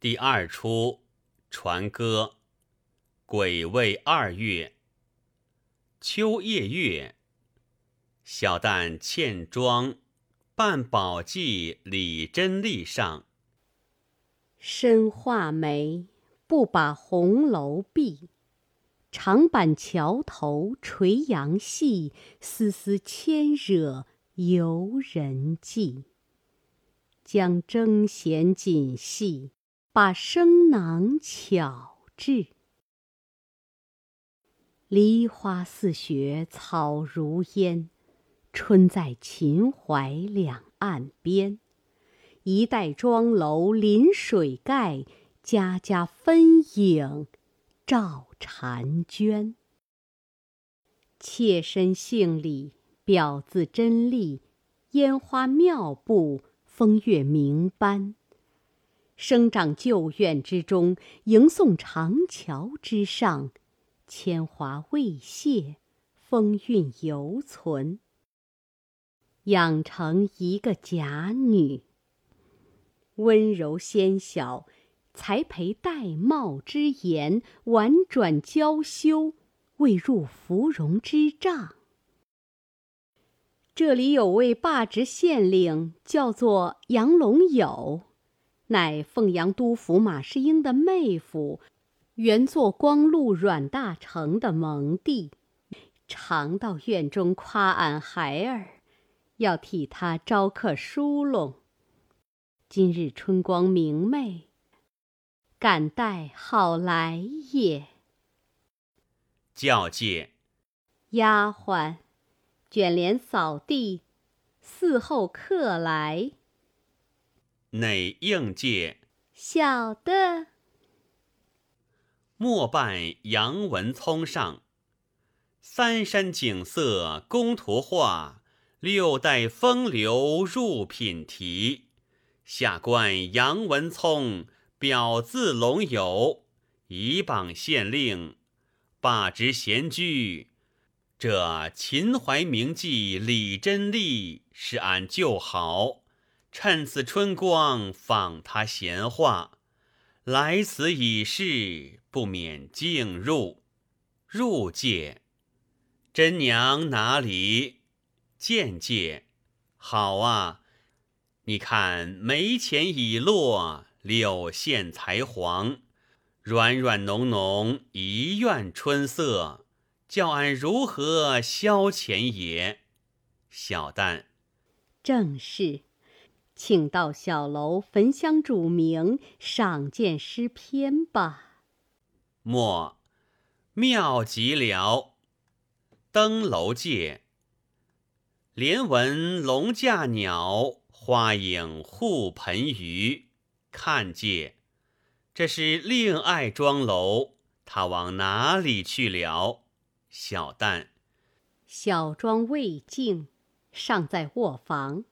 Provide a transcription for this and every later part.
第二出船歌，癸未二月，秋夜月，小旦欠妆，扮宝髻李真丽上。深画眉，不把红楼闭。长板桥头垂杨戏，丝丝牵惹游人迹。将征弦紧系。把生囊巧制，梨花似雪草如烟，春在秦淮两岸边。一带妆楼临水盖，家家分影照婵娟。妾身姓李表字真丽，烟花妙步风月名班。生长旧院之中，迎送长桥之上，铅华未卸，风韵犹存。养成一个假女，温柔纤小，才陪玳瑁之言，婉转娇羞，未入芙蓉之帐。这里有位罢职县令，叫做杨龙友。乃凤阳都府马士英的妹夫，原做光禄阮大铖的蒙弟，常到院中夸俺孩儿，要替他招客梳拢。今日春光明媚，敢待好来也。教诫，丫鬟，卷帘扫地，伺候客来。内应届，小的。莫拜杨文聪上。三山景色工图画，六代风流入品题。下官杨文聪表字龙友，以榜县令，罢职闲居。这秦淮名妓李贞丽，是俺旧好。趁此春光访他闲话，来此已是不免进入。入界，真娘哪里？见界，好啊！你看眉前已落，柳线才黄，软软浓浓一院春色，叫俺如何消遣也？小旦，正是。请到小楼焚香煮茗，赏鉴诗篇吧。莫，妙极了。登楼界，连闻龙驾鸟，花影护盆鱼。看界，这是另爱庄楼，他往哪里去了？小旦，小庄未净，尚在卧房。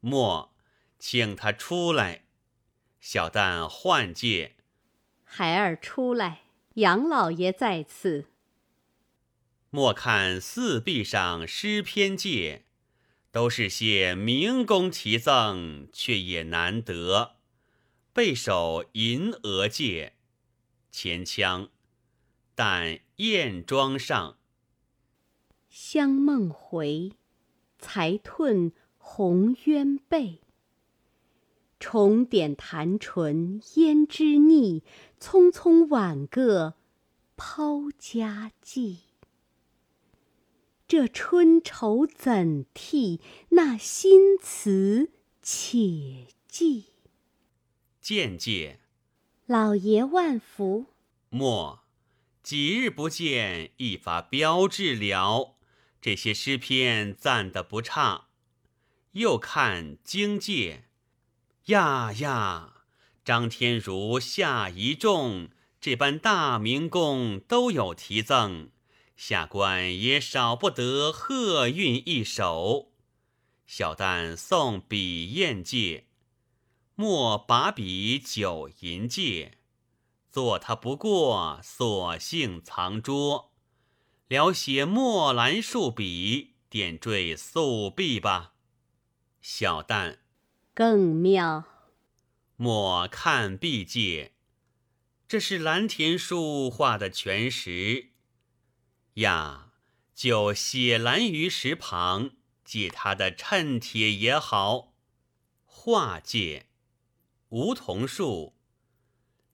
莫，请他出来。小旦换介，孩儿出来。杨老爷在此。莫看四壁上诗篇界，都是些明工题赠，却也难得。背首银额界，前腔，但燕庄上。香梦回，才褪。红鸳背，重点弹唇胭脂腻，匆匆挽个抛家计。这春愁怎替？那新词且记。见介，老爷万福。莫，几日不见，一发标致了。这些诗篇赞得不差。又看经界，呀呀！张天如、夏一众这般大明宫都有题赠，下官也少不得贺韵一首。小旦送笔砚界，莫把笔酒银界，做他不过，索性藏拙。聊写墨兰数笔，点缀素壁吧。小旦，更妙。莫看毕界，这是蓝田书画的全石呀，就写蓝于石旁，借他的衬帖也好。画界，梧桐树，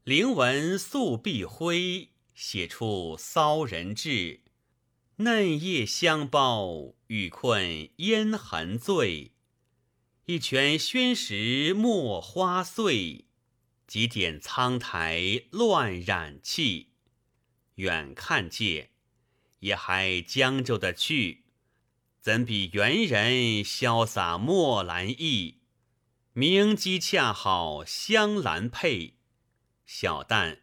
灵纹素碧辉，写出骚人志。嫩叶香包，雨困烟痕醉。一拳宣石墨花碎，几点苍苔乱染气。远看界，也还将就的去，怎比猿人潇洒墨兰意？明机恰好香兰配，小旦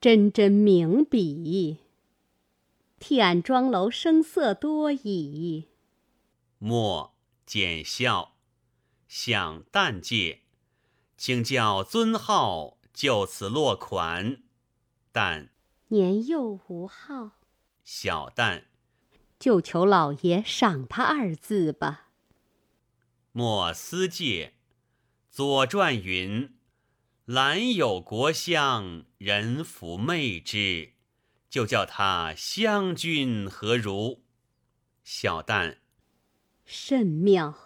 真真名笔。替俺妆楼声色多矣。莫见笑，想旦借，请教尊号，就此落款。但年幼无号。小旦就求老爷赏他二字吧。莫思借，《左传》云：“兰有国香，人弗媚之。”就叫他湘君何如？小旦，甚妙！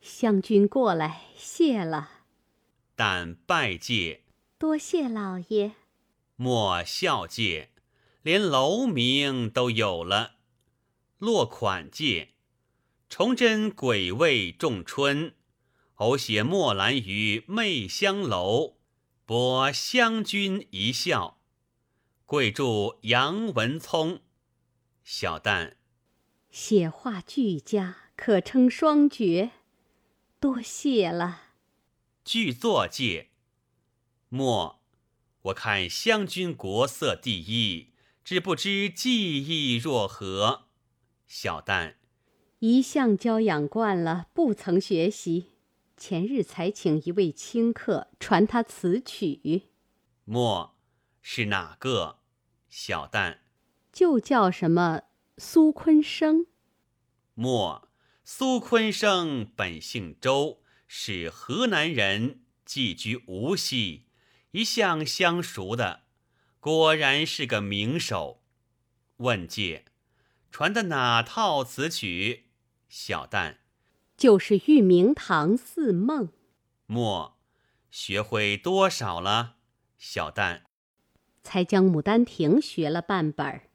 湘君过来，谢了。但拜谢，多谢老爷。莫笑借，连楼名都有了。落款借，崇祯癸未仲春，偶写墨兰于媚香楼，博湘君一笑。贵祝杨文聪，小旦，写画俱佳，可称双绝，多谢了。剧作界，末，我看湘君国色第一，只不知技艺若何。小旦，一向教养惯了，不曾学习，前日才请一位清客传他词曲。末，是哪个？小旦，就叫什么苏坤生。莫苏坤生本姓周，是河南人，寄居无锡，一向相熟的，果然是个名手。问介，传的哪套词曲？小旦，就是《玉明堂四梦》。莫学会多少了？小旦。才将《牡丹亭》学了半本儿。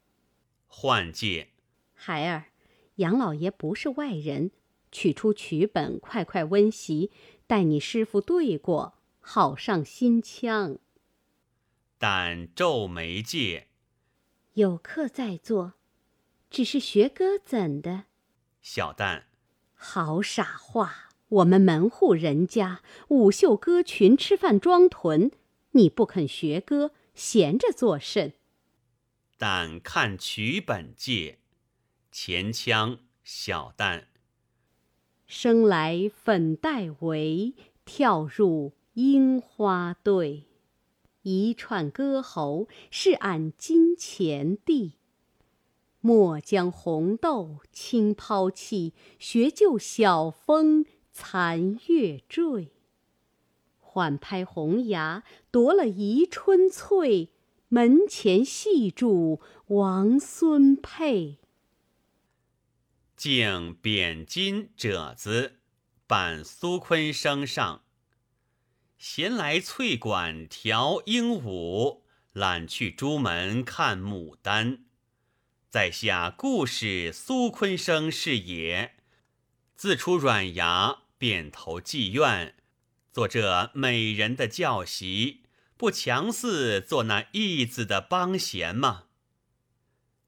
换介，孩儿，杨老爷不是外人，取出曲本，快快温习，待你师傅对过，好上心腔。但皱眉介，有客在座，只是学歌怎的？小旦，好傻话！我们门户人家，舞袖歌裙，吃饭装臀，你不肯学歌。闲着作甚？但看曲本界，前腔小旦。生来粉黛围，跳入樱花队。一串歌喉是俺金钱地。莫将红豆轻抛弃，学就小风残月坠。缓拍红牙，夺了宜春翠；门前戏住王孙佩。敬扁金褶子，伴苏坤生上。闲来翠馆调鹦鹉，懒去朱门看牡丹。在下故事苏坤生是也，自出软牙，便投妓院。做这美人的教习，不强似做那义子的帮闲吗？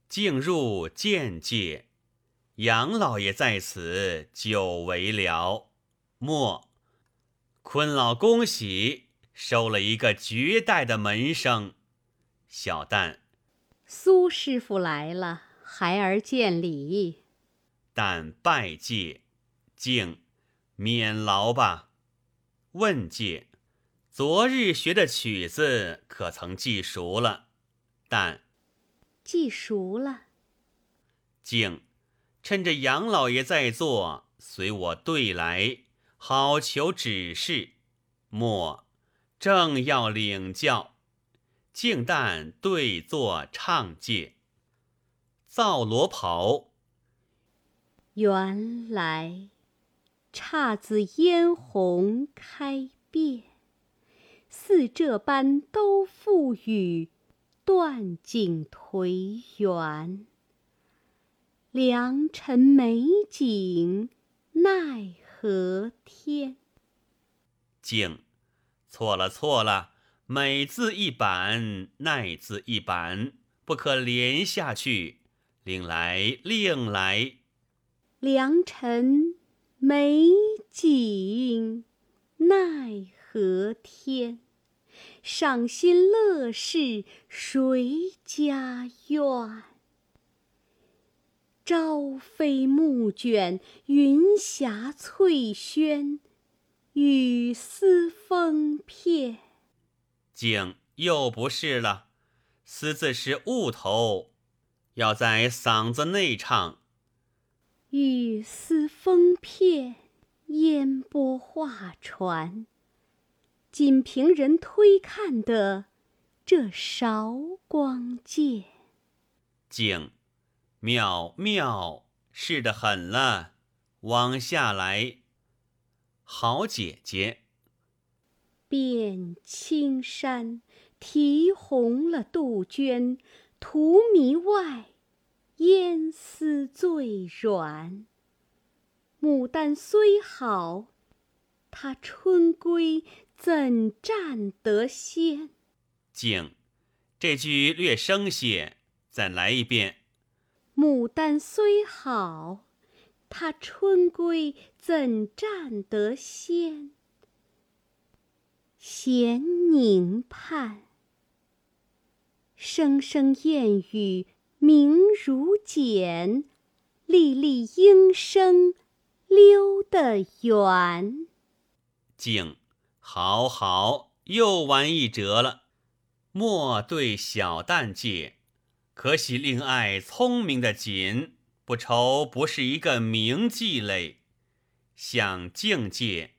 进入见界，杨老爷在此久违了。莫，坤老恭喜，收了一个绝代的门生。小旦，苏师傅来了，孩儿见礼。但拜戒，敬，免劳吧。问介，昨日学的曲子可曾记熟了？但记熟了。敬，趁着杨老爷在座，随我对来，好求指示。莫正要领教，静旦对坐唱介。造罗袍，原来姹紫嫣红开遍，似这般都付与断井颓垣。良辰美景奈何天？静，错了错了，美字一板，奈字一板，不可连下去。另来另来。良辰美景奈何天？赏心乐事谁家院？朝飞暮卷云霞翠轩，雨丝风片。景，又不是了。丝字是雾头，要在嗓子内唱。雨丝风片，烟波画船。仅凭人推看的这韶光剑。景。妙妙，是的很了，往下来。好姐姐，遍青山，啼红了杜鹃，荼蘼外，烟丝最软。牡丹虽好，它春归怎占得先？静，这句略生些，再来一遍。牡丹虽好，它春归怎占得先？闲凝盼，声声燕语明如剪，粒粒莺声溜得圆。静，好好，又完一折了。莫对小旦借。可喜令爱聪明的紧，不愁不是一个名妓类。想境界，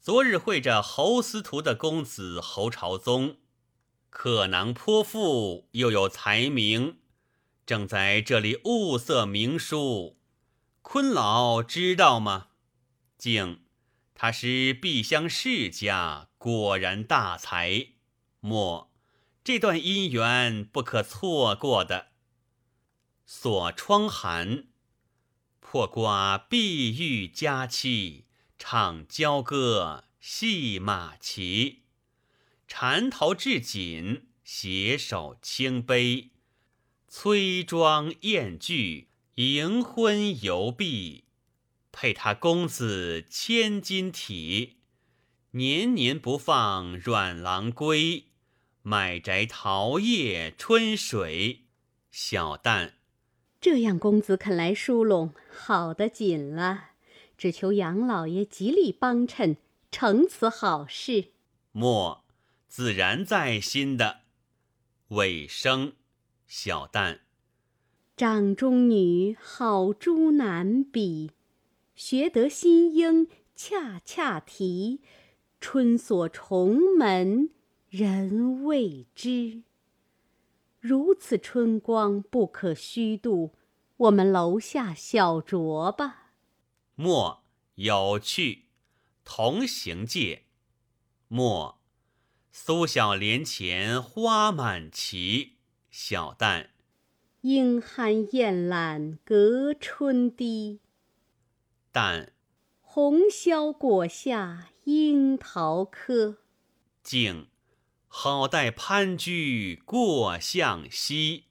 昨日会着侯司徒的公子侯朝宗，可囊颇富，又有才名，正在这里物色名书。坤老知道吗？静，他是碧乡世家，果然大才。莫。这段姻缘不可错过的。锁窗寒，破瓜碧玉佳期，唱娇歌戏马骑，缠头至锦，携手清杯，崔庄宴聚，迎婚游碧，配他公子千金体，年年不放软郎归。买宅桃叶春水，小旦，这样公子肯来疏拢，好的紧了。只求杨老爷极力帮衬，成此好事。莫，自然在心的。尾声，小旦，掌中女好珠难比，学得新莺恰恰啼，春锁重门。人未知，如此春光不可虚度。我们楼下小酌吧。莫有趣，同行介。莫苏小莲前花满畦，小旦莺酣燕懒隔春堤。旦红绡裹下樱桃柯。静。好待潘居过向西。